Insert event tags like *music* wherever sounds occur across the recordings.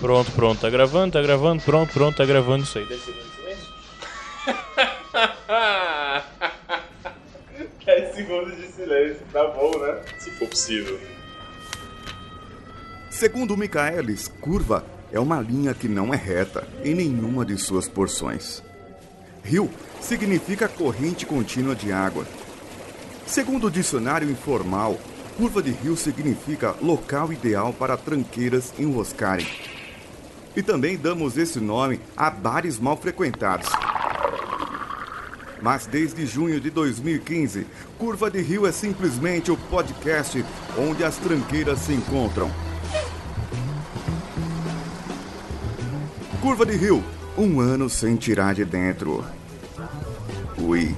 Pronto, pronto, tá gravando, tá gravando, pronto, pronto, tá gravando isso aí. *laughs* 10 segundos de silêncio. 10 segundos de silêncio, tá bom, né? Se for possível. Segundo Michaelis, curva é uma linha que não é reta em nenhuma de suas porções. Rio significa corrente contínua de água. Segundo o dicionário informal, curva de rio significa local ideal para tranqueiras enroscarem. E também damos esse nome a bares mal frequentados. Mas desde junho de 2015, Curva de Rio é simplesmente o podcast onde as tranqueiras se encontram. Curva de Rio, um ano sem tirar de dentro. Ui.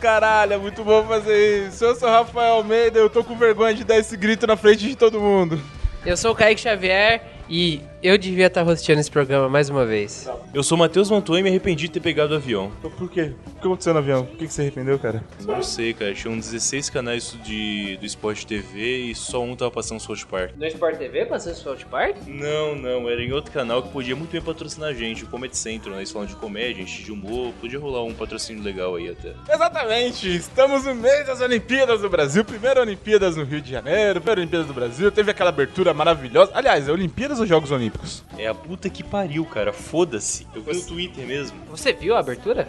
Caralho, é muito bom fazer isso. Eu sou Rafael Almeida, eu tô com vergonha de dar esse grito na frente de todo mundo. Eu sou o Kaique Xavier e eu devia estar rosteando esse programa mais uma vez. Eu sou Matheus Mantua e me arrependi de ter pegado o avião. Por quê? O que aconteceu no avião? Por que que você arrependeu, cara? Não sei, cara. Tinham 16 canais de, do Sport TV e só um tava passando South Park. No Sport TV, passando South Park? Não, não. Era em outro canal que podia muito bem patrocinar a gente. O Comedy Central, né? Eles falam de comédia, gente de humor. Podia rolar um patrocínio legal aí até. Exatamente! Estamos no mês das Olimpíadas do Brasil. Primeira Olimpíadas no Rio de Janeiro, primeira Olimpíadas do Brasil. Teve aquela abertura maravilhosa. Aliás, é Olimpíadas ou Jogos Olímpicos? É a puta que pariu, cara. Foda-se. Eu vi no Twitter mesmo. Você viu a abertura?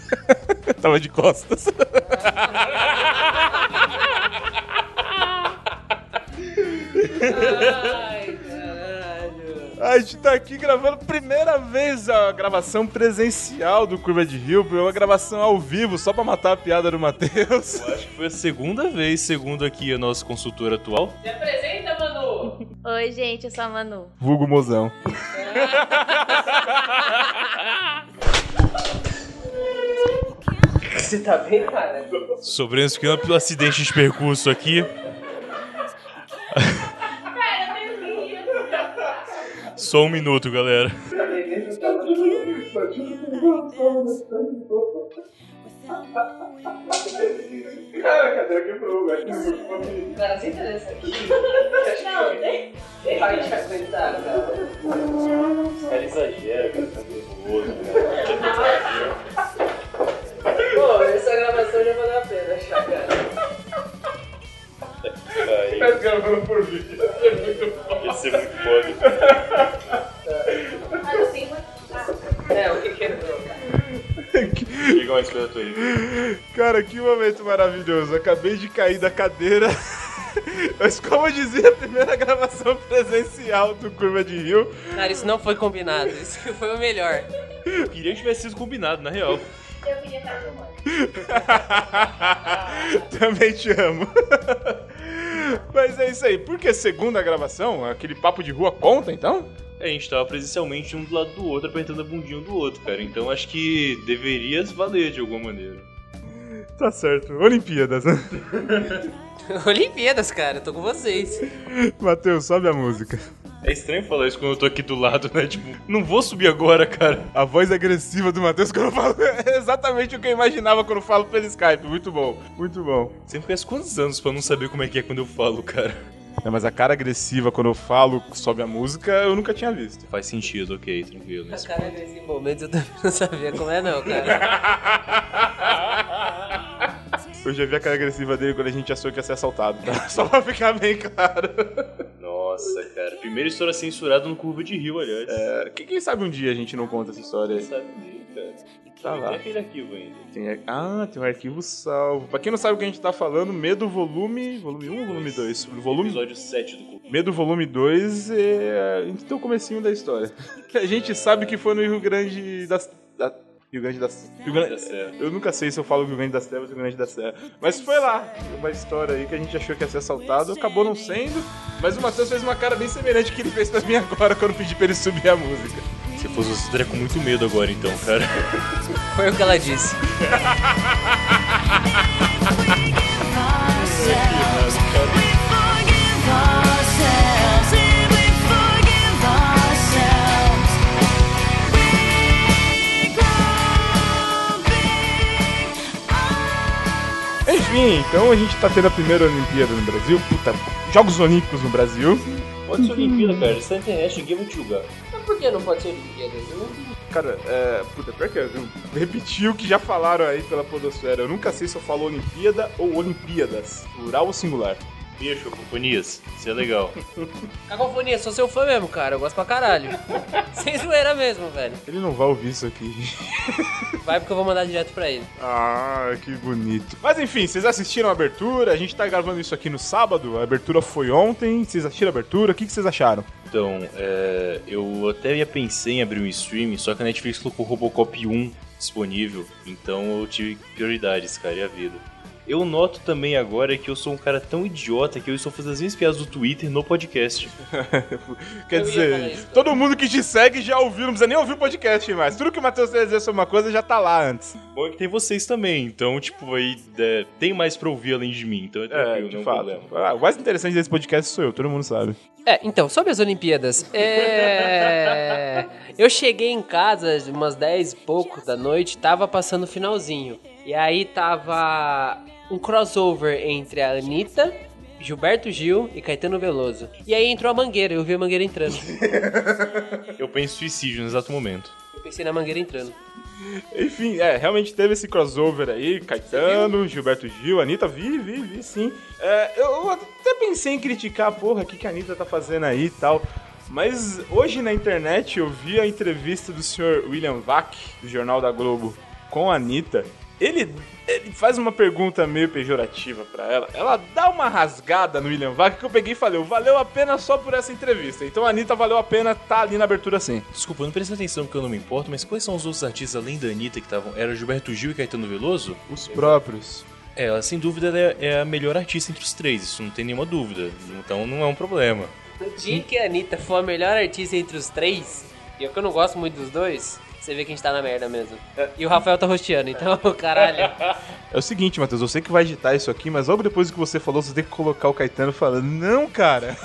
*laughs* Tava de costas. *laughs* A gente tá aqui gravando primeira vez a gravação presencial do Curva de Rio, uma gravação ao vivo, só pra matar a piada do Matheus. Eu acho que foi a segunda vez, segundo aqui a nossa consultora atual. Se apresenta, Manu! Oi, gente, eu sou a Manu. Vulgo mozão. Você tá bem, cara? Sobremos que pelo acidente de percurso aqui. Só um minuto, galera. Cara, a cadeira quebrou, velho. Cara, você interessa aqui? Não, tem. A gente vai aguentar, cara. Exagera, cara. Tá nervoso. Pô, essa gravação já valeu a pena, achar, cara. Tá gravando por vídeo. É muito ser muito. Mas eu tenho uma. Ah, É, o que quebrou? Liga mais perto aí. Cara, que momento maravilhoso. Acabei de cair da cadeira. Mas como eu dizia, a primeira gravação presencial do Curva de Rio. Cara, isso não foi combinado. Isso que foi o melhor. Eu queria que tivesse sido combinado, na real. eu queria estar filmando. *laughs* Também te amo. Mas é isso aí. Por que segunda gravação? Aquele papo de rua conta, então? É, a gente tava presencialmente um do lado do outro, apertando a bundinha um do outro, cara. Então acho que deveria valer de alguma maneira. Tá certo. Olimpíadas, né? *laughs* Olimpíadas, cara, eu tô com vocês. Matheus, sobe a música. É estranho falar isso quando eu tô aqui do lado, né? Tipo, não vou subir agora, cara. A voz agressiva do Matheus quando eu falo *laughs* é exatamente o que eu imaginava quando eu falo pelo Skype. Muito bom, muito bom. Sempre conhece quantos anos pra não saber como é que é quando eu falo, cara? Não, mas a cara agressiva quando eu falo sobe a música, eu nunca tinha visto. Faz sentido, ok, tranquilo. A cara nesses momentos eu também não sabia como é, não, cara. *laughs* Eu já vi a cara agressiva dele quando a gente achou que ia ser assaltado, tá? *laughs* Só pra ficar bem claro. Nossa, cara. Primeira história censurada no Curva de Rio, aliás. É, quem, quem sabe um dia a gente não conta essa história aí. Sabe dele, cara. Tá lá. Tem aquele arquivo ainda. Tem, ar- ah, tem um arquivo salvo. Pra quem não sabe o que a gente tá falando, Medo Volume. Volume 1 ou volume 2? Volume. Episódio 7 do Curva. Medo Volume 2 é. Então o comecinho da história. Que *laughs* a gente sabe que foi no Rio Grande das. Da... Rio Grande das. Rio Grande... da Serra. Eu nunca sei se eu falo Rio Grande das Trevas ou Rio Grande da Serra. Mas foi lá. Uma história aí que a gente achou que ia ser assaltado, acabou não sendo. Mas o Matheus fez uma cara bem semelhante que ele fez pra mim agora quando eu pedi pra ele subir a música. Se fosse você, estaria com muito medo agora, então, cara. Foi o que ela disse. *laughs* Enfim, então a gente tá tendo a primeira Olimpíada no Brasil. Puta, Jogos Olímpicos no Brasil. Pode ser Olimpíada, cara. Isso na internet, ninguém vai te julgar. Mas por que não pode ser Olimpíadas? Eu não- Cara, é. Puta, pior que eu repetir o que já falaram aí pela Podosfera. Eu nunca sei se eu falo Olimpíada ou Olimpíadas. Plural ou singular. Beijo, companhias. Isso é legal. *laughs* Cacofonia, sou seu fã mesmo, cara. Eu gosto pra caralho. *laughs* Sem zoeira mesmo, velho. Ele não vai ouvir isso aqui. *laughs* Vai porque eu vou mandar direto pra ele. Ah, que bonito. Mas enfim, vocês assistiram a abertura? A gente tá gravando isso aqui no sábado. A abertura foi ontem. Vocês assistiram a abertura? O que que vocês acharam? Então, é, eu até ia pensei em abrir um stream, só que a Netflix colocou Robocop 1 disponível, então eu tive prioridades, cara, e a vida. Eu noto também agora que eu sou um cara tão idiota que eu estou fazendo as minhas piadas do Twitter no podcast. *laughs* Quer dizer, isso, todo mundo que te segue já ouviu, não precisa nem ouvir o podcast mais. Tudo que o Matheus quer dizer sobre uma coisa já tá lá antes. Bom é que tem vocês também, então, tipo, aí é, tem mais pra ouvir além de mim, então é É, tranquilo, de não é fato. Ah, o mais interessante desse podcast sou eu, todo mundo sabe. É, então, sobre as Olimpíadas, é... eu cheguei em casa umas 10 e pouco da noite, tava passando o finalzinho. E aí tava um crossover entre a Anitta, Gilberto Gil e Caetano Veloso. E aí entrou a Mangueira, eu vi a Mangueira entrando. *laughs* Eu penso em suicídio no exato momento. Eu pensei na Mangueira entrando. Enfim, é, realmente teve esse crossover aí, Caetano, Gilberto Gil, Anitta, vi, vi, vi, sim. É, eu, até pensei em criticar, porra, o que, que a Anitta tá fazendo aí e tal. Mas hoje na internet eu vi a entrevista do senhor William Vac, do Jornal da Globo, com a Anitta. Ele, ele faz uma pergunta meio pejorativa pra ela. Ela dá uma rasgada no William Vac que eu peguei e falei, valeu a pena só por essa entrevista. Então a Anitta valeu a pena tá ali na abertura sim. Desculpa, não presta atenção porque eu não me importo, mas quais são os outros artistas além da Anitta que estavam? Era Gilberto Gil e Caetano Veloso? Os próprios. É, ela sem dúvida ela é, é a melhor artista entre os três, isso não tem nenhuma dúvida. Então não é um problema. No dia que a Anitta for a melhor artista entre os três, e eu que eu não gosto muito dos dois, você vê que a gente tá na merda mesmo. E o Rafael tá rosteando, então, *laughs* caralho. É o seguinte, Matheus, eu sei que vai editar isso aqui, mas logo depois que você falou, você tem que colocar o Caetano falando: Não, cara,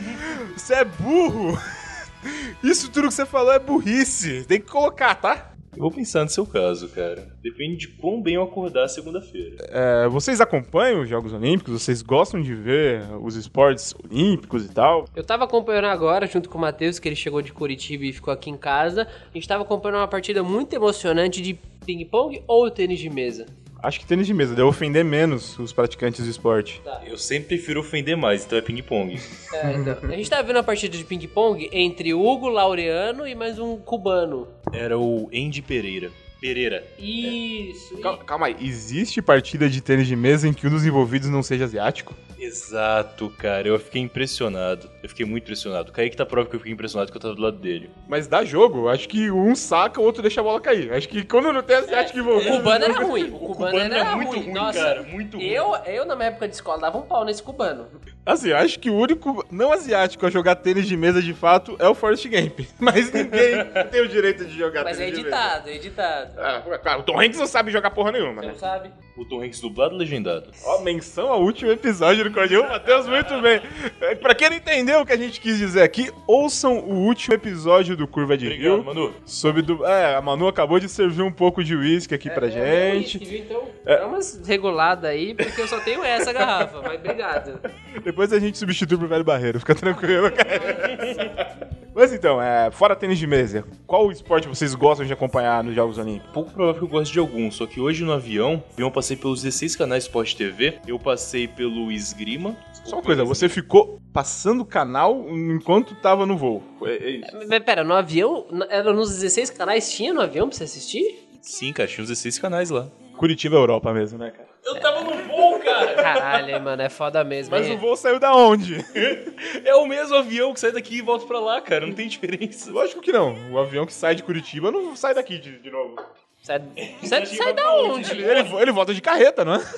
*laughs* você é burro. *laughs* Isso tudo que você falou é burrice. Tem que colocar, tá? Eu vou pensar no seu caso, cara. Depende de quão bem eu acordar segunda-feira. É, vocês acompanham os Jogos Olímpicos? Vocês gostam de ver os esportes olímpicos e tal? Eu tava acompanhando agora, junto com o Matheus, que ele chegou de Curitiba e ficou aqui em casa. A gente tava acompanhando uma partida muito emocionante de ping-pong ou tênis de mesa. Acho que tênis de mesa deve ofender menos os praticantes do esporte. Eu sempre prefiro ofender mais, então é ping-pong. É, então. A gente tava vendo a partida de ping-pong entre Hugo Laureano e mais um cubano. Era o Andy Pereira. Pereira. Isso. Cal- Calma aí, existe partida de tênis de mesa em que um dos envolvidos não seja asiático? Exato, cara. Eu fiquei impressionado. Eu fiquei muito impressionado. O Kaique tá prova que eu fiquei impressionado que eu tava do lado dele. Mas dá jogo, acho que um saca, o outro deixa a bola cair. Acho que quando não tem asiático O envolvido. cubano era ruim. O cubano, era, era muito ruim, Nossa, cara, muito ruim. Eu, eu, na minha época de escola, dava um pau nesse cubano. Assim, eu acho que o único não asiático a jogar tênis de mesa de fato é o Forrest Gump. *laughs* Mas ninguém tem o direito de jogar Mas é tênis de editado, é editado. mesa. Ah, claro, o Tom Hanks não sabe jogar porra nenhuma, Você né? não sabe? O Tom Hanks dublado legendado? Ó, menção ao último episódio do Cordil, Matheus, muito bem. É, Pra quem não entendeu o que a gente quis dizer aqui, ouçam o último episódio do Curva de Obrigado, Rio. Manu. Sobre do... É, a Manu acabou de servir um pouco de uísque aqui pra É, gente. whisky? Então, dá umas reguladas aí, porque eu só tenho essa garrafa, mas obrigado. Depois a gente substitui pro velho barreiro, fica tranquilo, cara. Mas então, é, fora tênis de mesa, qual esporte vocês gostam de acompanhar nos Jogos Olímpicos? Pouco provável que eu goste de algum, só que hoje no avião, eu passei pelos 16 canais Sport TV, eu passei pelo Esgrima. Só uma coisa, você ficou passando o canal enquanto tava no voo. É, é isso. Mas pera, no avião, era nos 16 canais, tinha no avião pra você assistir? Sim, cara, tinha uns 16 canais lá. Curitiba, Europa mesmo, né, cara? Eu tava no voo, cara! Caralho, mano, é foda mesmo. Mas hein? o voo saiu da onde? *laughs* É o mesmo avião que sai daqui e volta pra lá, cara, não tem diferença. Lógico que não. O avião que sai de Curitiba não sai daqui de, de novo. Sai, sai, sai da onde? Ele, ele, ele volta de carreta, não é? *laughs*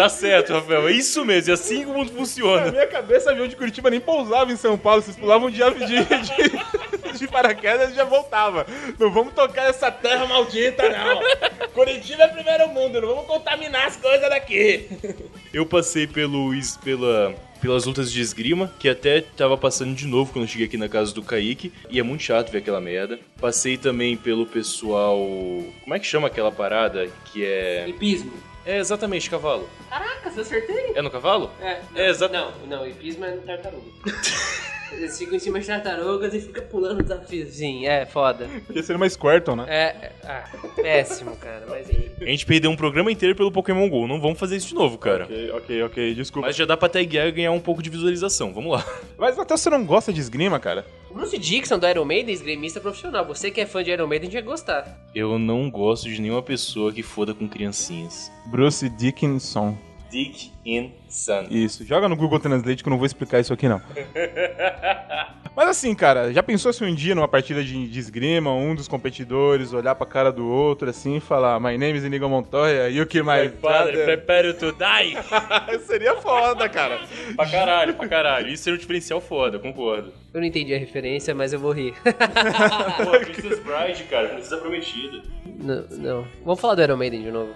Tá certo, Rafael, é isso mesmo, é assim que o mundo Na funciona. minha cabeça, avião de Curitiba nem pousava em São Paulo. Vocês pulavam de, de, de, *laughs* de paraquedas e já voltava. Não vamos tocar essa terra maldita, não. Curitiba é primeiro mundo, não vamos contaminar as coisas daqui. Eu passei pelo, pela pelas lutas de esgrima, que até tava passando de novo quando eu cheguei aqui na casa do Kaique, e é muito chato ver aquela merda. Passei também pelo pessoal. Como é que chama aquela parada que é. Hipismo. É exatamente cavalo. Caraca, você acertei? É no cavalo? É, É, exato. Não, não, hipismo é no tartaruga. *laughs* Eles ficam em cima de tartarugas e ficam pulando desafiozinho. É, foda. Podia ser uma Squirtle, né? É, é, ah, péssimo, cara, mas enfim. A gente perdeu um programa inteiro pelo Pokémon GO. Não vamos fazer isso de novo, cara. Ok, ok, ok, desculpa. Mas já dá pra taguear e ganhar um pouco de visualização. Vamos lá. Mas até você não gosta de esgrima, cara? O Bruce Dixon do Iron Maiden, esgrimista profissional. Você que é fã de Iron Maiden, que gostar. Eu não gosto de nenhuma pessoa que foda com criancinhas. Bruce Dickinson. Dick in Sun. Isso, joga no Google Translate que eu não vou explicar isso aqui não. *laughs* Mas assim, cara, já pensou se um dia numa partida de, de esgrima, um dos competidores olhar pra cara do outro assim e falar My name is Inigo Montoya, you kill my brother. prepare to die. *laughs* Seria foda, cara. pra caralho, pra caralho. Isso seria um diferencial foda, concordo. Eu não entendi a referência, mas eu vou rir. *laughs* Pô, Princess Bride, cara, Princesa Prometida. não, não. Vamos falar do Iron Maiden de novo.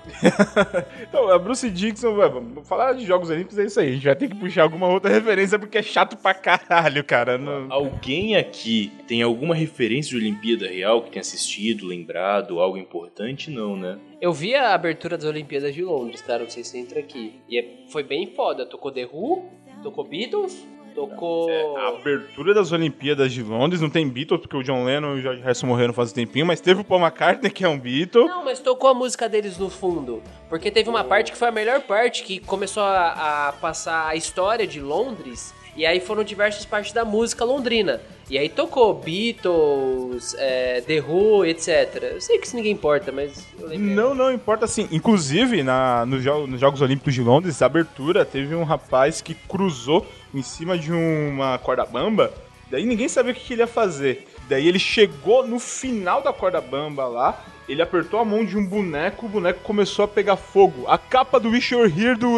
Então, a Bruce Dixon, vamos falar de Jogos Olímpicos, é isso aí. A gente vai ter que puxar alguma outra referência porque é chato pra caralho, cara. Não- Alguém aqui tem alguma referência de Olimpíada Real que tenha assistido, lembrado, algo importante? Não, né? Eu vi a abertura das Olimpíadas de Londres, cara, não sei se você entra aqui. E é- foi bem foda. Tocou The Who, tocou Beatles, tocou... A abertura das Olimpíadas de Londres não tem Beatles, porque o John Lennon e o George Harrison morreram faz um tempinho, mas teve o Paul McCartney, que é um Beatle. Não, mas tocou a música deles no fundo. Porque teve uma parte que foi a melhor parte, que começou a, a passar a história de Londres. E aí foram diversas partes da música londrina. E aí tocou Beatles, é, The Who, etc. Eu sei que isso ninguém importa, mas. Não, não importa assim. Inclusive, na, no jo- nos Jogos Olímpicos de Londres, a abertura teve um rapaz que cruzou em cima de uma corda bamba. Daí ninguém sabia o que, ele ia fazer. Daí ele chegou no final da corda bamba lá. Ele apertou a mão de um boneco, o boneco começou a pegar fogo. A capa do Wish You're Here do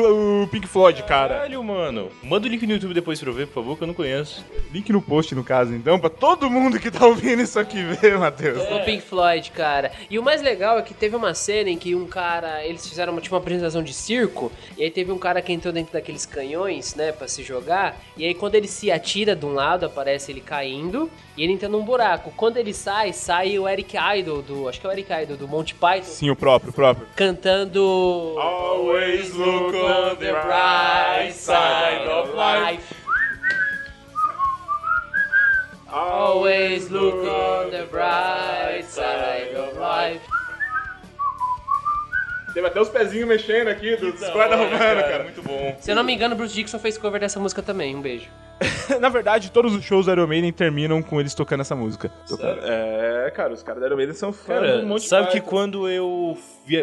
uh, Pink Floyd, cara. Caralho, mano. Manda o link no YouTube depois pra eu ver, por favor, que eu não conheço. Link no post, no caso, então, pra todo mundo que tá ouvindo isso aqui ver, *laughs* Matheus. No Pink Floyd, cara. E o mais legal é que teve uma cena em que um cara. Eles fizeram uma, tipo, uma apresentação de circo. E aí teve um cara que entrou dentro daqueles canhões, né, pra se jogar. E aí quando ele se atira de um lado, aparece ele caindo. E ele entra num buraco. Quando ele sai, sai o Eric Idle do. Acho que é o Eric Idle do Monty Python. Sim, o próprio, o próprio. Cantando. Always look on the bright side of life. Always look on the bright side of life. Teve até os pezinhos mexendo aqui dos guarda romano, cara. Muito bom. Se eu não me engano, Bruce Dixon fez cover dessa música também. Um beijo. *laughs* Na verdade, todos os shows do Iron Maiden terminam com eles tocando essa música. Tocando- É, cara, os caras do Iron Maiden são fãs Cara, do Monty sabe que Python. quando eu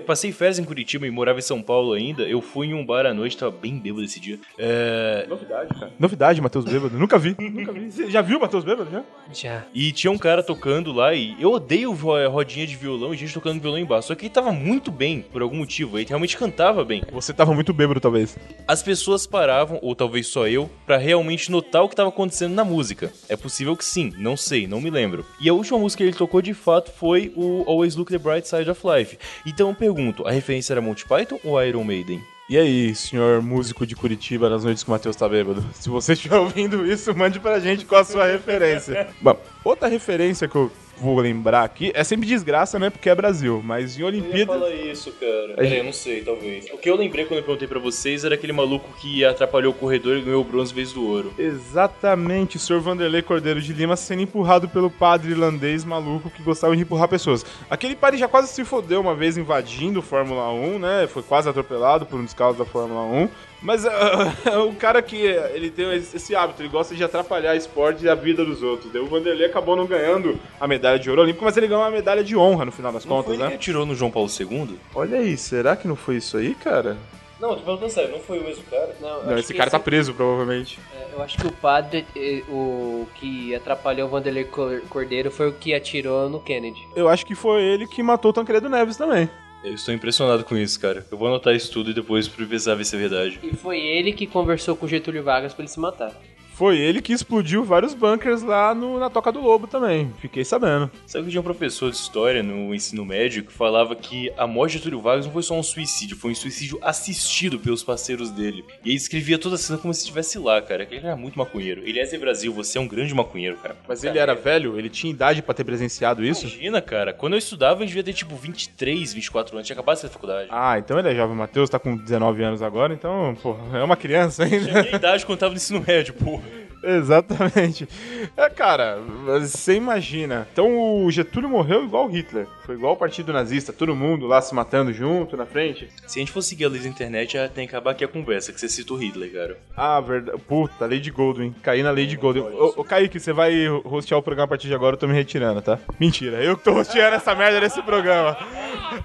passei férias em Curitiba e morava em São Paulo ainda, eu fui em um bar à noite, tava bem bêbado esse dia. É, Novidade, cara. Novidade, Matheus Bêbado. Nunca vi, *laughs* nunca vi. Você já viu o Matheus Bêbado, já? Já. E tinha um cara tocando lá e eu odeio eh, rodinha de violão e gente tocando violão embaixo. Só que ele tava muito bem, por algum motivo. Ele realmente cantava bem. Você tava muito bêbado, talvez. As pessoas paravam, ou talvez só eu, pra realmente notar o que tava acontecendo na música. É possível que sim, não sei, não me lembro. E a última música que ele tocou de fato foi o Always Look the Bright Side of Life. Então eu pergunto, a referência era Monty Python ou Iron Maiden? E aí, senhor músico de Curitiba, nas noites que o Matheus tá bêbado? *laughs* Se você estiver ouvindo isso, mande pra gente qual a sua referência. Bom, outra referência que eu vou lembrar aqui é sempre desgraça, né? Porque é Brasil. Mas em Olimpíada. isso, cara. Peraí, eu não sei, talvez. O que eu lembrei quando eu perguntei pra vocês era aquele maluco que atrapalhou o corredor e ganhou o bronze em vez do ouro. Exatamente, o Sr. Vanderlei Cordeiro de Lima sendo empurrado pelo padre irlandês maluco que gostava de empurrar pessoas. Aquele padre já quase se fodeu uma vez invadindo o Fórmula 1, né? Foi quase atropelado por um dos carros da Fórmula 1. Mas ah, *laughs* o cara que ele tem esse esse hábito, ele gosta de atrapalhar o esporte e a vida dos outros. Daí o Vanderlei acabou não ganhando a medalha de ouro olímpico, mas ele ganhou uma medalha de honra no final das Não contas, foi ele que né? atirou no João Paulo II? Olha aí, será que não foi isso aí, cara? Não, tô perguntando sério, não foi o mesmo cara? Não, Não, esse cara tá preso, provavelmente. é, Eu acho que o padre, eh, o que atrapalhou o Vanderlei Cor- Cordeiro foi o que atirou no Kennedy. Eu acho que foi ele que matou o Tancredo Neves também. Eu estou impressionado com isso, cara. Eu vou anotar isso tudo e depois precisar ver se é verdade. E foi ele que conversou com o Getúlio Vargas pra ele se matar. Foi ele que explodiu vários bunkers lá no- na Toca do Lobo também. Fiquei sabendo. Sabe que tinha um professor de história no ensino médio que falava que a morte de Túlio Vargas não foi só um suicídio, foi um suicídio assistido pelos parceiros dele. E ele escrevia toda a cena como se estivesse lá, cara. que Ele era muito maconheiro. Ele é Brasil, você é um grande maconheiro, cara. Mas ele era velho? Ele tinha idade pra ter presenciado isso? Imagina, cara. Quando eu estudava, eu devia ter tipo 23, 24 anos. Tinha acabado de sair da faculdade. Ah, então ele é jovem. Matheus tá com 19 anos agora, então, pô, é uma criança ainda. Tinha a minha idade quando tava no ensino médio, porra. Exatamente. É, cara, você imagina. Então o Getúlio morreu igual o Hitler. Foi igual o partido nazista, todo mundo lá se matando junto na frente. Se a gente for seguir a lei da internet, já tem que acabar aqui a conversa, que você cita o Hitler, cara. Ah, verdade. Puta, Lady Goldwyn. Caí na Lady Goldwyn. Ô, ô, Kaique, você vai hostear o programa a partir de agora, eu tô me retirando, tá? Mentira, eu que tô hosteando essa merda nesse programa.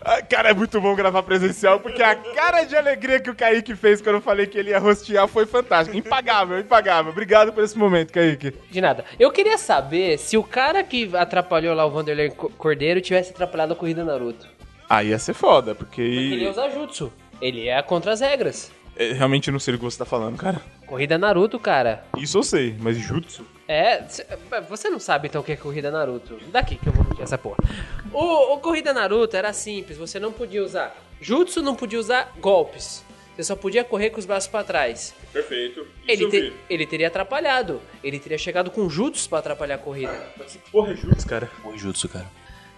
Ah, Cara, é muito bom gravar presencial, porque a cara de alegria que o Kaique fez quando eu falei que ele ia hostear foi fantástica. Impagável, impagável. Obrigado por esse momento, Kaique. De nada. Eu queria saber se o cara que atrapalhou lá o Vanderlei Co- Cordeiro tivesse atrapalhado a corrida Naruto. Aí ia ser foda, porque. Ele ia usar jutsu. Ele é contra as regras. É, realmente não sei o que você tá falando, cara. Corrida Naruto, cara. Isso eu sei, mas jutsu? É, cê- você não sabe então o que é Corrida Naruto. Daqui que eu vou pedir essa porra. O, o Corrida Naruto era simples, você não podia usar jutsu, não podia usar golpes. Você só podia correr com os braços pra trás. Perfeito. Ele, te- ele teria atrapalhado. Ele teria chegado com jutsu pra atrapalhar a corrida. Que porra é jutsu, cara? Porra, Jutsu, cara.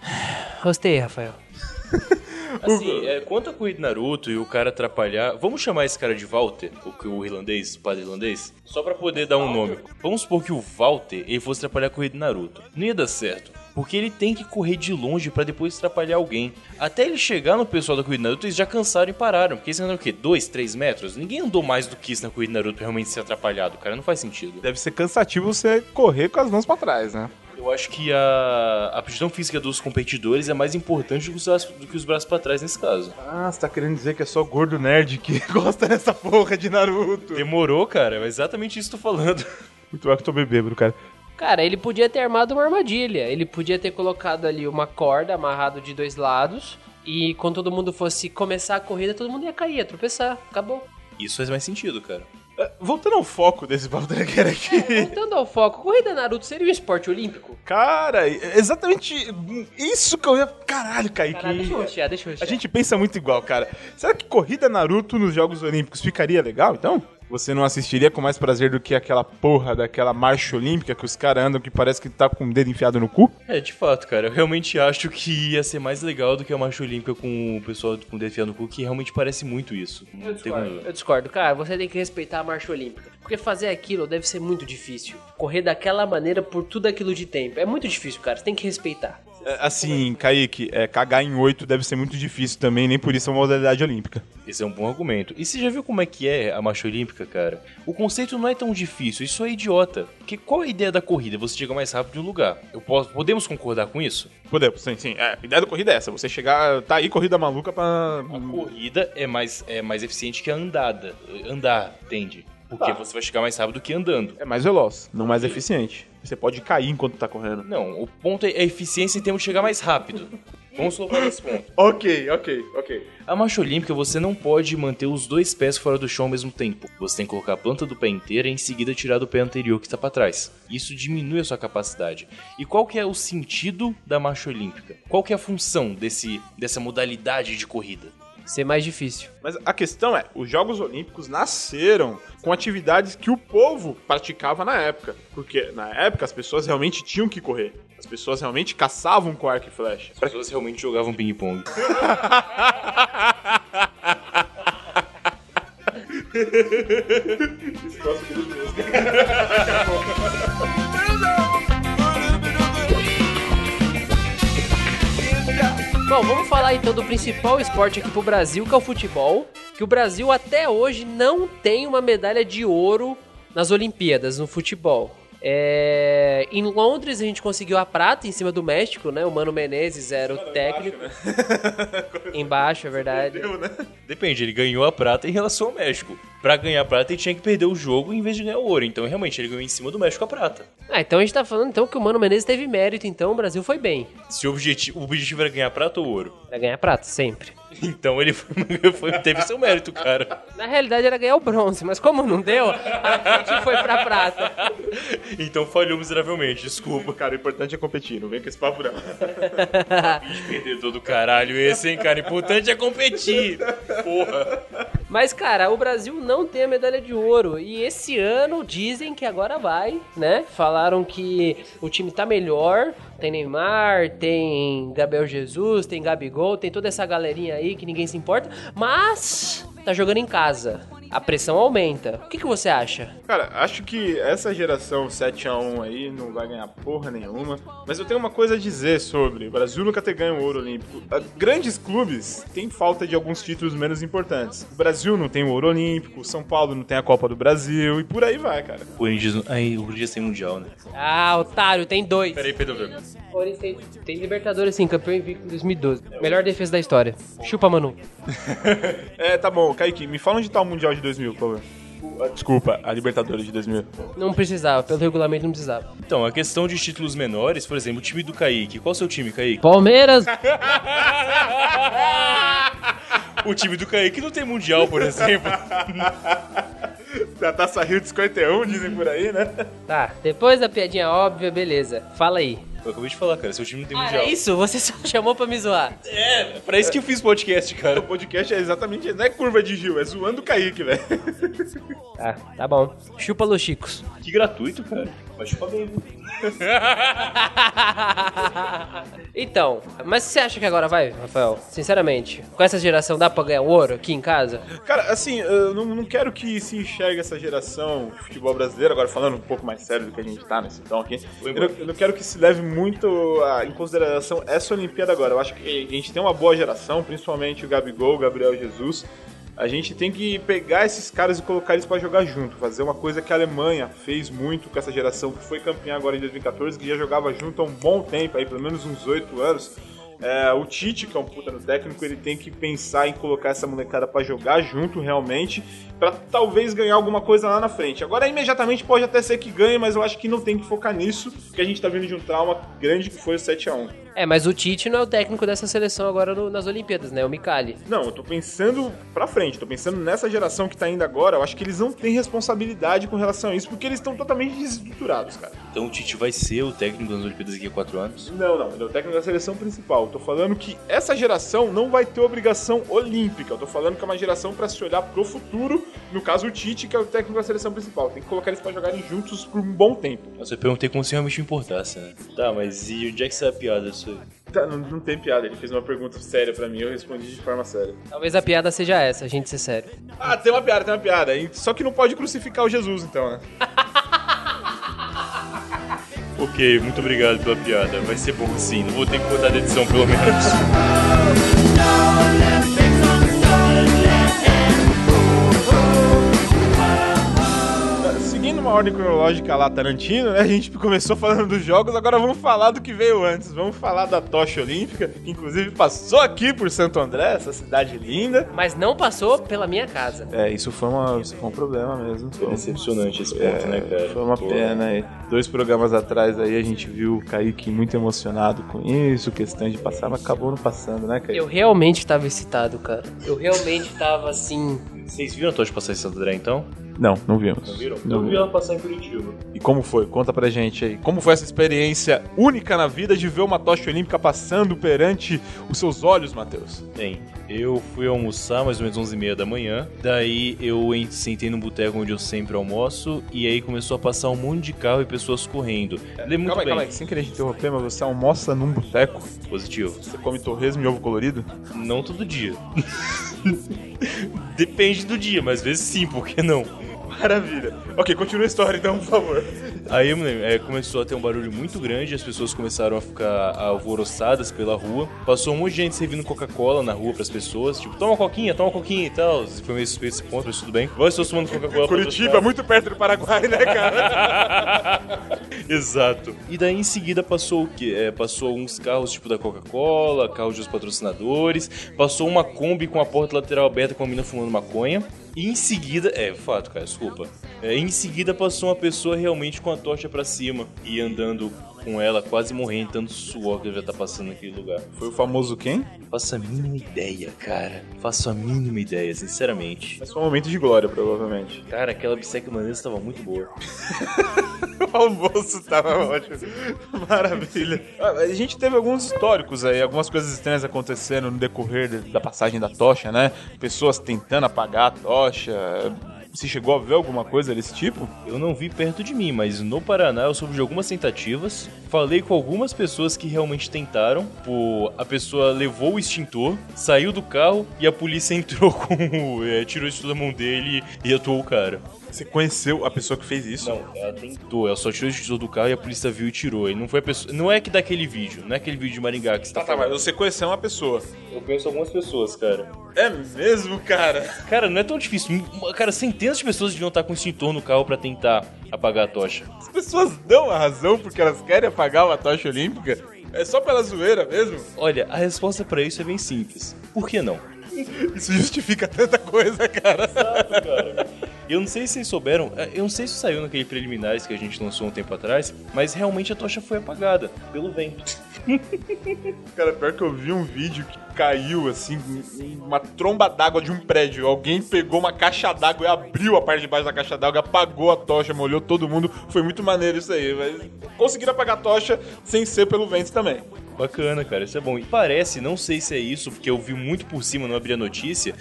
*sighs* Gostei, Rafael. *laughs* Assim, é, quanto a corrida Naruto e o cara atrapalhar. Vamos chamar esse cara de Walter, o, o irlandês, o padre irlandês? Só pra poder dar um nome. Vamos supor que o Walter ele fosse atrapalhar a corrida Naruto. Não ia dar certo. Porque ele tem que correr de longe pra depois atrapalhar alguém. Até ele chegar no pessoal da corrida Naruto, eles já cansaram e pararam. Porque eles andaram o quê? 2, 3 metros? Ninguém andou mais do que isso na corrida Naruto pra realmente ser atrapalhado, cara. Não faz sentido. Deve ser cansativo você correr com as mãos pra trás, né? Eu acho que a a aptidão física dos competidores é mais importante do que os braços, do que os braços pra trás nesse caso. Ah, você tá querendo dizer que é só gordo nerd que *laughs* gosta dessa porra de Naruto. Demorou, cara. É exatamente isso que eu tô falando. Muito bom que eu tô bebendo, cara. Cara, ele podia ter armado uma armadilha. Ele podia ter colocado ali uma corda amarrado de dois lados. E quando todo mundo fosse começar a corrida, todo mundo ia cair, ia tropeçar. Acabou. Isso faz mais sentido, cara. É, Voltando ao foco desse papo aqui. Voltando ao foco, corrida Naruto seria um esporte olímpico? Cara, é exatamente isso que eu ia. Caralho, Kaique. Caralho, deixa eu rostear, deixa eu A rostear. gente pensa muito igual, cara. Será que corrida Naruto nos Jogos Olímpicos ficaria legal, então? Você não assistiria com mais prazer do que aquela porra daquela marcha olímpica que os caras andam que parece que tá com o dedo enfiado no cu? É, de fato, cara. Eu realmente acho que ia ser mais legal do que a marcha olímpica com o pessoal com o dedo no cu, que realmente parece muito isso. Tem como- Eu discordo, cara. Você tem que respeitar a marcha olímpica. Porque fazer aquilo deve ser muito difícil. Correr daquela maneira por tudo aquilo de tempo. É muito difícil, cara. Você tem que respeitar. É, Assim, Kaique, é, cagar em oito deve ser muito difícil também, nem por isso é uma modalidade olímpica. Esse é um bom argumento. E você já viu como é que é a marcha olímpica, cara? O conceito não é tão difícil, isso é idiota. Porque qual é a ideia da corrida? Você chega mais rápido de um lugar. Eu posso, podemos concordar com isso? Podemos, sim, sim. É, a ideia da corrida é essa, você chegar, tá aí corrida maluca pra... A corrida é mais, é mais eficiente que a andada. Andar, entende? Porque você vai chegar mais rápido do que andando. É mais veloz, não mais eficiente. Você pode cair enquanto tá correndo. Não, o ponto é a eficiência em termos de chegar mais rápido. Vamos colocar nesse ponto. *laughs* Ok, ok, ok. A marcha olímpica você não pode manter os dois pés fora do chão ao mesmo tempo. Você tem que colocar a planta do pé inteira e em seguida tirar do pé anterior que está para trás. Isso diminui a sua capacidade. E qual que é o sentido da marcha olímpica? Qual que é a função desse, dessa modalidade de corrida? Ser mais difícil. Mas a questão é, os Jogos Olímpicos nasceram com atividades que o povo praticava na época. Porque na época as pessoas realmente tinham que correr. As pessoas realmente caçavam com arco e flecha. As pessoas realmente jogavam ping-pong. *laughs* Bom, vamos falar então do principal esporte aqui pro Brasil, que é o futebol. Que o Brasil até hoje não tem uma medalha de ouro nas Olimpíadas no futebol. É, Em Londres a gente conseguiu a prata em cima do México, né? O Mano Menezes era o técnico. Embaixo, *laughs* é verdade. Depende, ele ganhou a prata em relação ao México. Pra ganhar prata, ele tinha que perder o jogo em vez de ganhar o ouro. Então, realmente, ele ganhou em cima do México a prata. Ah, então a gente tá falando então que o Mano Menezes teve mérito, então o Brasil foi bem. Se o objetivo, o objetivo era ganhar prata ou ouro. Pra ganhar prata, sempre. Então ele foi- *laughs* foi- teve seu mérito, cara. Na realidade era ganhar o bronze, mas como não deu, a gente foi pra prata. Então falhou miseravelmente, desculpa. Cara, o importante é competir, não vem com esse papo não. *laughs* Perdedor do caralho esse, hein, cara. Importante é competir. Porra. Mas, cara, o Brasil não tem a medalha de ouro. E esse ano dizem que agora vai, né? Falaram que o time tá melhor. Tem Neymar, tem Gabriel Jesus, tem Gabigol, tem toda essa galerinha aí que ninguém se importa. Mas tá jogando em casa. A pressão aumenta. O que, que você acha? Cara, acho que essa geração 7x1 aí não vai ganhar porra nenhuma. Mas eu tenho uma coisa a dizer sobre o Brasil nunca ter ganho o ouro olímpico. Ah, Grandes clubes têm falta de alguns títulos menos importantes. O Brasil não tem o ouro olímpico, o São Paulo não tem a Copa do Brasil e por aí vai, cara. O Corinthians. Aí, o Corinthians tem mundial, né? Ah, otário, tem dois. Peraí, Pedro. Corinthians tem, tem Libertadores, sim, campeão invicto em 2012. Melhor defesa da história. Chupa, Manu. *laughs* É, tá bom, Kaique, me fala onde tá o Mundial de 2000, por favor. Desculpa, a Libertadores de 2000. Não precisava, pelo regulamento não precisava. Então, a questão de títulos menores, por exemplo, o time do Kaique. Qual é o seu time, Kaique? Palmeiras. *laughs* O time do Kaique não tem mundial, por exemplo. Da Taça Rio de 51, dizem por aí, né? Tá, depois da piadinha óbvia, beleza. Fala aí. Eu acabei de falar, cara. Seu time não tem Ah, mundial. é isso? Você só chamou pra me zoar. É, pra isso que eu fiz podcast, O cara. podcast é exatamente. Não é curva de Gil, é zoando o Kaique, velho. Tá, tá bom. Chupa Los Chicos. Que gratuito, cara. Mas chupa bem, viu? *laughs* então, mas você acha que agora vai, Rafael? Sinceramente, com essa geração dá pra ganhar ouro aqui em casa? Cara, assim, eu não, não quero que se enxergue essa geração de futebol brasileiro, agora falando um pouco mais sério do que a gente tá nesse tom aqui. Eu não, eu não quero que se leve muito a- em consideração essa Olimpíada agora. Eu acho que a gente tem uma boa geração, principalmente o Gabigol, o Gabriel Jesus. A gente tem que pegar esses caras e colocar eles pra jogar junto, fazer uma coisa que a Alemanha fez muito com essa geração que foi campeã agora em 2014, que já jogava junto há um bom tempo, aí pelo menos uns oito anos. É, o Tite, que é um puta no técnico, ele tem que pensar em colocar essa molecada pra jogar junto realmente, pra talvez ganhar alguma coisa lá na frente. Agora, imediatamente pode até ser que ganhe, mas eu acho que não tem que focar nisso, porque a gente tá vindo de um trauma grande que foi o 7x1. É, mas o Tite não é o técnico dessa seleção agora no- nas Olimpíadas, né? O Mikali. Não, eu tô pensando pra frente, tô pensando nessa geração que tá indo agora, eu acho que eles não têm responsabilidade com relação a isso, porque eles estão totalmente desestruturados, cara. Então o Tite vai ser o técnico das Olimpíadas daqui a quatro anos? Não, não, ele é o técnico da seleção principal. Eu tô falando que essa geração não vai ter obrigação olímpica. Eu tô falando que é uma geração pra se olhar pro futuro. No caso, o Tite, que é o técnico da seleção principal. Tem que colocar eles pra jogarem juntos por um bom tempo. Nossa, eu perguntei como se realmente importasse, né? Tá, mas e onde é que sai a piada Tá, não, não tem piada. Ele fez uma pergunta séria pra mim eu respondi de forma séria. Talvez a piada seja essa, a gente ser sério. Ah, tem uma piada, tem uma piada. Só que não pode crucificar o Jesus, então, né? *laughs* Ok, muito obrigado pela piada. Vai ser bom sim. Não vou ter que cortar da edição, pelo menos. Seguindo uma ordem cronológica lá, Tarantino, né? A gente começou falando dos jogos, agora vamos falar do que veio antes. Vamos falar da tocha olímpica, que inclusive passou aqui por Santo André, essa cidade linda. Mas não passou pela minha casa. É, isso foi, uma, isso foi um problema mesmo. Foi decepcionante esse ponto, né, cara? Foi uma Pô. pena. aí. Dois programas atrás aí a gente viu o Kaique muito emocionado com isso, questão de passar, mas acabou não passando, né, Kaique? Eu realmente tava excitado, cara. Eu realmente tava assim. Vocês viram a tocha passar em Santo André, então? Não, não vimos. Não viram? Não eu vi ela passar em Curitiba. E como foi? Conta pra gente aí. Como foi essa experiência única na vida de ver uma tocha olímpica passando perante os seus olhos, Matheus? Bem, eu fui almoçar mais ou menos 11h30 da manhã. Daí eu en- sentei no boteco onde eu sempre almoço. E aí começou a passar um monte de carro e pessoas correndo. Lembro muito calma aí, bem. calma aí. Sem querer te interromper, mas você almoça num boteco? Positivo. Você come torresmo e ovo colorido? Não todo dia. *laughs* Depende do dia, mas às vezes sim, por que não? Maravilha. Ok, continua a história então, por favor. Aí é, começou a ter um barulho muito grande, as pessoas começaram a ficar alvoroçadas pela rua. Passou um monte de gente servindo Coca-Cola na rua pras pessoas, tipo, toma coquinha, toma coquinha e tal. Foi meio suspeito esse ponto, mas tudo bem. Vós estou tomando Coca-Cola Curitiba, muito perto do Paraguai, né, cara? *laughs* Exato. E daí em seguida passou o quê? É, passou uns carros tipo da Coca-Cola, carros dos patrocinadores, passou uma Kombi com a porta lateral aberta com a mina fumando maconha. E em seguida, é fato, cara, desculpa. É, em seguida passou uma pessoa realmente com a tocha pra cima e andando com ela, quase morrendo, tanto suor que já tá passando naquele lugar. Foi o famoso quem? Faço a mínima ideia, cara. Faço a mínima ideia, sinceramente. Mas foi um momento de glória, provavelmente. Cara, aquela biseca holandesa tava muito boa. *laughs* o almoço tava ótimo. Maravilha. Ah, A gente teve alguns históricos aí, algumas coisas estranhas acontecendo no decorrer de- da passagem da tocha, né? Pessoas tentando apagar a tocha. Você chegou a ver alguma coisa desse tipo? Eu não vi perto de mim, mas no Paraná eu soube de algumas tentativas. Falei com algumas pessoas que realmente tentaram. Pô, a pessoa levou o extintor, saiu do carro e a polícia *laughs* entrou com. É, tirou isso da mão dele e atuou o cara. Você conheceu a pessoa que fez isso? Não, ela tentou, ela só tirou o extintor do carro e a polícia viu e tirou. E não foi a pessoa. Não é que daquele vídeo, não é aquele vídeo de Maringá que você tá, Tá, tá, falando. mas você conheceu uma pessoa. Eu conheço algumas pessoas, cara. É mesmo, cara? Cara, não é tão difícil. Cara, centenas de pessoas deviam estar com extintor no carro pra tentar apagar a tocha. As pessoas dão a razão porque elas querem apagar uma tocha olímpica? É só pela zoeira mesmo? Olha, a resposta pra isso é bem simples. Por que não? *laughs* Isso justifica tanta coisa, cara. Eu não sei se vocês souberam, eh, eu não sei se saiu naquele preliminares que a gente lançou um tempo atrás, mas realmente a tocha foi apagada pelo vento. *laughs* Cara, pior que eu vi um vídeo que caiu, assim, uma tromba d'água de um prédio. Alguém pegou uma caixa d'água e abriu a parte de baixo da caixa d'água, apagou a tocha, molhou todo mundo. Foi muito maneiro isso aí, mas conseguiram apagar a tocha sem ser pelo vento também. Bacana, cara, isso é bom. E parece, não sei se é isso, porque eu vi muito por cima, não abri a notícia,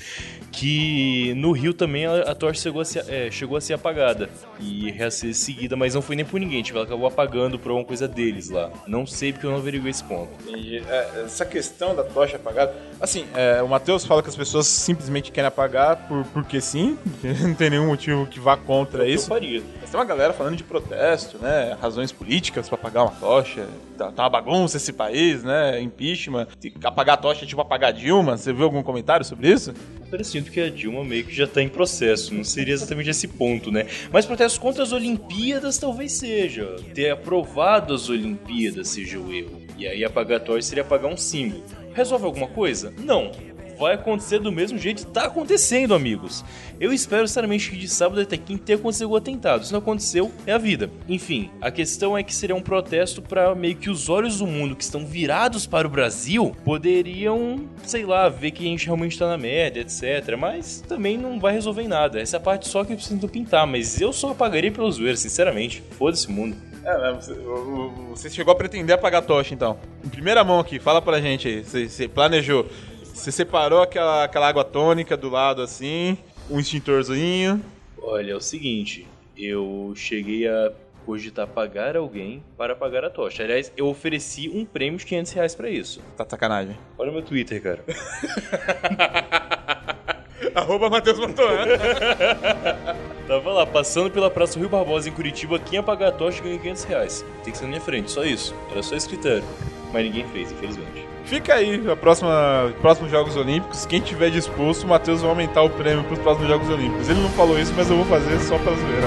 que no Rio também a, a tocha chegou a, ser, é, chegou a ser apagada e a ser seguida, mas não foi nem por ninguém, tipo, ela acabou apagando por alguma coisa deles lá. Não sei porque eu não averiguei esse ponto. Entendi. É, essa questão da tocha apagada. Assim, é, o Matheus fala que as pessoas simplesmente querem apagar por, porque sim, *laughs* não tem nenhum motivo que vá contra Eu isso. faria. Mas tem uma galera falando de protesto, né? Razões políticas pra apagar uma tocha. Tá, tá uma bagunça esse país, né? Impeachment. Apagar a tocha é tipo apagar Dilma. Você viu algum comentário sobre isso? Eu sinto que a Dilma meio que já tá em processo, não seria exatamente esse ponto, né? Mas protestos contra as Olimpíadas talvez seja. Ter aprovado as Olimpíadas seja o erro. E aí apagar a tocha seria apagar um símbolo. Resolve alguma coisa? Não. Vai acontecer do mesmo jeito que tá acontecendo, amigos. Eu espero sinceramente que de sábado até quinta tenha acontecido o atentado. Se não aconteceu, é a vida. Enfim, a questão é que seria um protesto para meio que os olhos do mundo que estão virados para o Brasil poderiam, sei lá, ver que a gente realmente tá na merda, etc. Mas também não vai resolver em nada. Essa é parte só que eu preciso pintar. Mas eu só apagaria pela zoeira, sinceramente. Foda-se mundo. É, né, você, você chegou a pretender apagar a tocha, então. Em primeira mão aqui, fala pra gente aí. Você, você planejou. Você separou aquela, aquela água tônica do lado assim, um extintorzinho. Olha, é o seguinte, eu cheguei a cogitar pagar alguém para apagar a tocha. Aliás, eu ofereci um prêmio de 500 reais pra isso. Tá de sacanagem. Olha o meu Twitter, cara. *laughs* Arroba Matheus Mantoan. *laughs* Tava lá, passando pela Praça Rio Barbosa em Curitiba, quem apagar a tocha ganha 500 reais. Tem que ser na minha frente, só isso. Era só esse critério. Mas ninguém fez, infelizmente. Fica aí, a próxima, próximos Jogos Olímpicos. Quem tiver disposto, o Matheus vai aumentar o prêmio pros próximos Jogos Olímpicos. Ele não falou isso, mas eu vou fazer só pra zoeira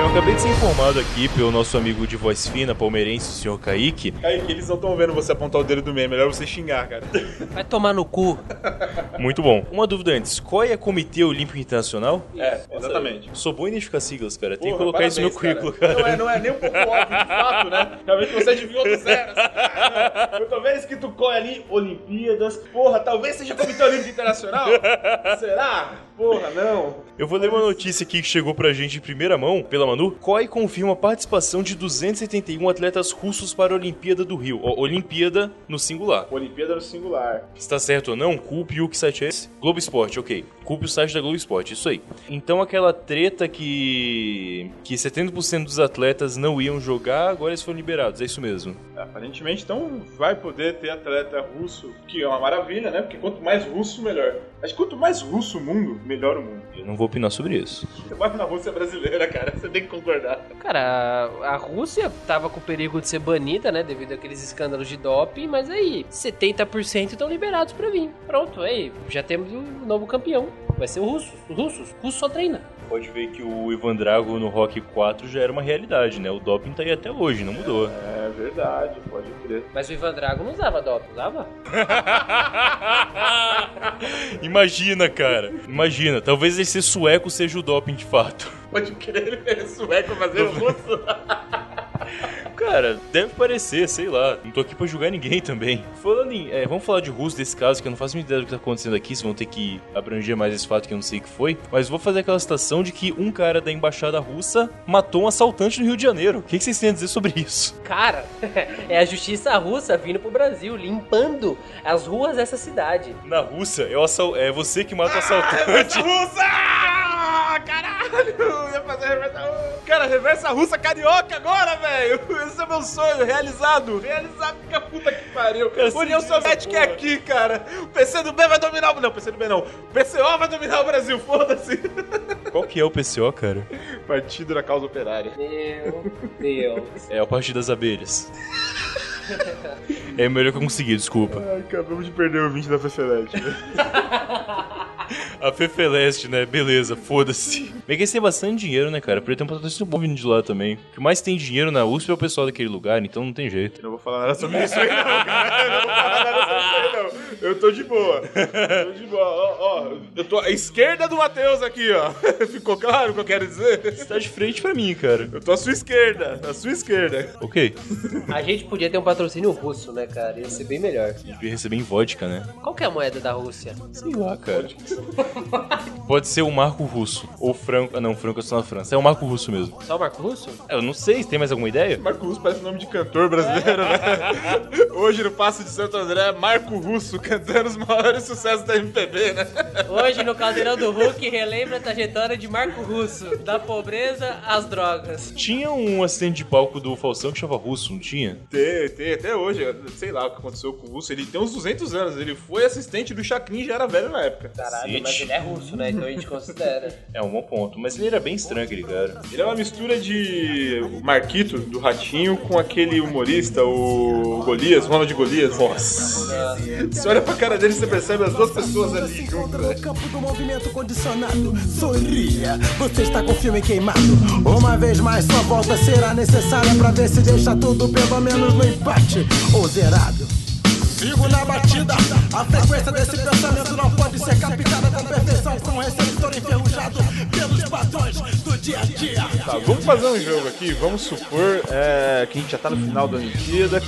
eu acabei de ser informado aqui pelo nosso amigo de voz fina, palmeirense, o senhor Kaique. Kaique, eles não estão vendo você apontar o dedo do meio, é melhor você xingar, cara. Vai tomar no cu. Muito bom. Uma dúvida antes, qual é o Comitê Olímpico Internacional? É, exatamente. Sou bom em identificar siglas, cara. Tem que colocar isso no currículo, cara. Não é, não é nem um pouco óbvio, de fato, né? Realmente você adivinhou do zero. assim. Eu tô vendo escrito COI ali, Olimpíadas. Porra, talvez seja Comitê Olímpico Internacional? Será? Porra, não. Eu vou ler uma notícia aqui que chegou pra gente em primeira mão, pela Manu. COI confirma a participação de 271 atletas russos para a Olimpíada do Rio. Ó, Olimpíada no singular. Olimpíada no singular. Se tá certo ou não, culpe o que site é esse? Globo Esporte, ok. Culpe o site da Globo Esporte, isso aí. Então aquela treta que. que 70% dos atletas não iam jogar, agora eles foram liberados, é isso mesmo. Aparentemente, então, vai poder ter atleta russo, que é uma maravilha, né? Porque quanto mais russo, melhor. Mas quanto mais russo o mundo, melhora o mundo. Eu não vou opinar sobre isso. Vai na Rússia brasileira, cara, você tem que concordar. Cara, a, a Rússia tava com perigo de ser banida, né? Devido àqueles escândalos de doping, mas aí, 70% estão liberados pra vir. Pronto, aí, já temos o novo campeão. Vai ser o russo. Os russos. O russo só treina. Pode ver que o Ivan Drago no Rock 4 já era uma realidade, né? O doping tá aí até hoje, não mudou. É verdade, pode crer. Mas o Ivan Drago não usava doping, usava? *laughs* Imagina, cara. Imagina. Talvez esse sueco seja o doping de fato. Pode crer, ele é sueco fazendo russo. *laughs* Cara, deve parecer, sei lá. Não tô aqui pra julgar ninguém também. Falando em. é, vamos falar de russo desse caso, que eu não faço muita ideia do que tá acontecendo aqui. Vocês vão ter que abranger mais esse fato que eu não sei o que foi. Mas vou fazer aquela citação de que um cara da embaixada russa matou um assaltante no Rio de Janeiro. O que, que vocês têm a dizer sobre isso? Cara, *laughs* é a justiça russa vindo pro Brasil, limpando as ruas dessa cidade. Na Rússia, é, o assal... é você que mata o assaltante. russa! Caralho! Ia fazer a reversa russa. Cara, reversa russa carioca agora, velho! Esse é meu sonho, realizado! Realizado, que puta que pariu! União Soviética é aqui, cara! O PCdoB vai dominar o... Não, PCdoB não. O PCO vai dominar o Brasil, foda-se! *laughs* Qual que é o PCO, cara? Partido da Causa Operária. Meu Deus. É o Partido das Abelhas. É o melhor que eu consegui, desculpa. Ai, acabamos de perder o 20 da FEFELET. *laughs* *laughs* A Fefeleste, né? Beleza, foda-se. Eles têm bastante dinheiro, né, cara? Podia ter um patrocínio bom vindo de lá também. O que mais tem dinheiro na USP é o pessoal daquele lugar, então não tem jeito. Eu não vou falar nada sobre isso aí, não, cara. Eu não vou falar nada sobre isso aí, não. Eu tô de boa. Eu tô de boa. Ó, ó, eu tô à esquerda do Matheus aqui, ó. *laughs* Ficou claro o que eu quero dizer? Você tá de frente pra mim, cara. Eu tô à sua esquerda. À sua esquerda. Ok. A gente podia ter um patrocínio russo, né, cara? Ia ser bem melhor. Devia receber em vodka, né? Qual que é a moeda da Rússia? Sei lá, cara. *laughs* Pode ser o Marco Russo. Ou Franco. Ah, não, Franco é só na França. É o Marco Russo mesmo. Só o Marco Russo? É, Eu não sei, tem mais alguma ideia? Marco Russo parece nome de cantor brasileiro, né? *laughs* Hoje no Passo de Santo André, Marco Russo cantando os maiores sucessos da MPB, né? Hoje no Caldeirão do Hulk relembra a trajetória de Marco Russo, da pobreza às drogas. Tinha um acidente de palco do Faustão que chamava Russo, não tinha? Tem, tem, até hoje. Sei lá o que aconteceu com o Russo. Ele tem uns 200 anos. Ele foi assistente do Chacrin e já era velho na época. Caralho, Cacete. mas ele é russo, né? Então a gente considera. *laughs* É um bom ponto. Mas ele era bem estranho, aquele cara. Ele é uma mistura de Marquito, do Ratinho, com aquele humorista, o Golias, Ronald Golias. Nossa. Você olha pra cara dele e você percebe as duas pessoas ali juntas, né? No campo do movimento condicionado, sorria. Você está com o filme queimado. Uma vez mais, sua volta será necessária pra ver se deixa tudo pelo menos no empate ou zerado. Sigo na batida. A frequência desse pensamento não pode ser captada com perfeição, com receptor enferrujado pelos padrões do dia a dia. Tá, vamos fazer um jogo aqui. Vamos supor é, que a gente já tá no final da Olimpíada.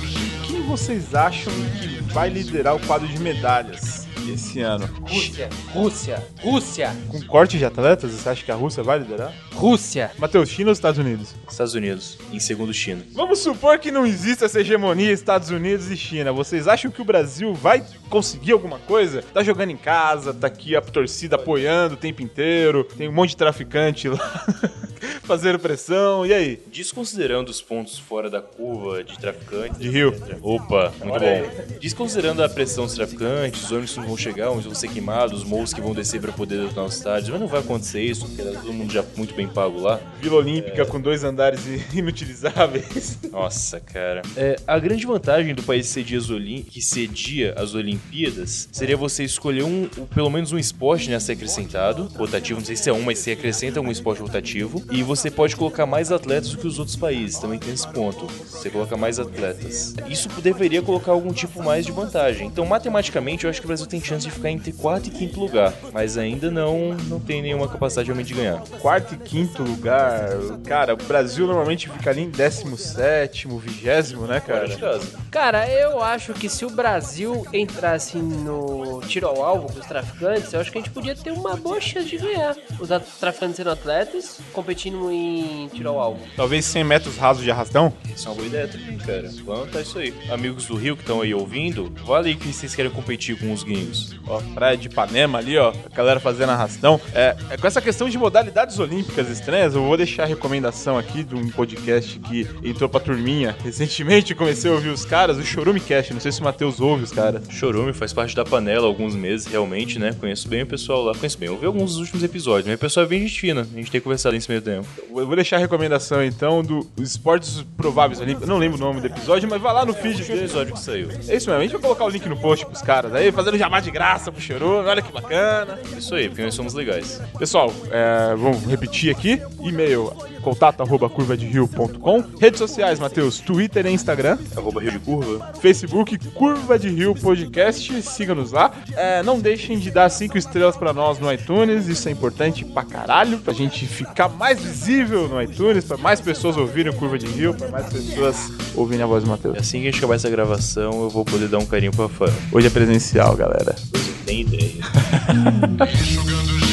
Quem vocês acham que vai liderar o quadro de medalhas esse ano? Rússia, Rússia, Rússia, Com corte de atletas, você acha que a Rússia vai liderar? Rússia. Matheus, China ou Estados Unidos? Estados Unidos, em segundo China. Vamos supor que não exista essa hegemonia Estados Unidos e China. Vocês acham que o Brasil vai conseguir alguma coisa? Tá jogando em casa, tá aqui a torcida apoiando o tempo inteiro, tem um monte de traficante lá *laughs* fazendo pressão, e aí? Desconsiderando os pontos fora da curva de traficantes. De Rio. Opa, muito bom. Desconsiderando a pressão dos traficantes, os ônibus não vão chegar, onde vão ser queimados, os morros que vão descer para poder detonar os estádios, mas não vai acontecer isso, porque tá todo mundo já muito bem pago lá. Vila Olímpica com dois andares *laughs* inutilizáveis. Nossa, cara. É, a grande vantagem do país cedia as Olim- que cedia as Olimpíadas seria você escolher um, um- pelo menos um esporte né, a ser acrescentado, rotativo, não sei se é um, mas se acrescenta algum esporte rotativo, e você pode colocar mais atletas do que os outros países, também tem esse ponto. Você coloca mais atletas. Isso deveria colocar algum tipo mais de vantagem. Então, matematicamente, eu acho que o Brasil tem chance de ficar entre quarto e quinto lugar, mas ainda não, não tem nenhuma capacidade realmente de ganhar. Quarto e quinto lugar. Cara, o Brasil normalmente fica ali em 17, 20, né, cara? Cara, eu acho que se o Brasil entrasse no tiro ao alvo com os traficantes, eu acho que a gente podia ter uma boa chance de ganhar. Os traficantes sendo atletas, competindo em tiro ao alvo. Talvez 100 metros rasos de arrastão? Isso é uma boa ideia também, cara. Vamos anotar isso aí. Amigos do Rio que estão aí ouvindo, vale aí que vocês querem competir com os gringos. Ó, praia de Ipanema ali, ó. A galera fazendo arrastão. É, é, com essa questão de modalidades olímpicas estranhas, eu vou deixar a recomendação aqui de um podcast que entrou pra turminha. Recentemente *laughs* comecei a ouvir os caras, o Chorumicast. Não sei se o Matheus ouve os caras. Chorume faz parte da panela há alguns meses, realmente, né? Conheço bem o pessoal lá. Conheço bem. Eu vi alguns dos últimos episódios, mas o pessoal é bem gente fina. A gente tem conversado nesse meio tempo. Eu vou deixar a recomendação então do Esportes Prováveis Olímpicos. Não lembro o nome do episódio, mas vai lá no feed Último deles. episódio que saiu. É isso mesmo, a gente vai colocar o link no post pros caras aí, fazendo jabá de graça pro Chorume, olha que bacana. Isso aí, porque nós somos legais. Pessoal, é, vamos repetir aqui: e-mail contato arroba curvaderio.com, redes sociais, Matheus, Twitter e Instagram, Arroba Rio de Curva. Facebook Curva de Rio Podcast, siga-nos lá. É, não deixem de dar cinco estrelas pra nós no iTunes, isso é importante pra caralho, pra gente ficar mais visível no iTunes, pra mais pessoas ouvirem o Curva de Rio, pra mais pessoas ouvirem a voz do Matheus. assim que a gente acabar essa gravação, eu vou poder dar um carinho pra fã. Hoje é presencial, galera. Você tem ideia. *laughs*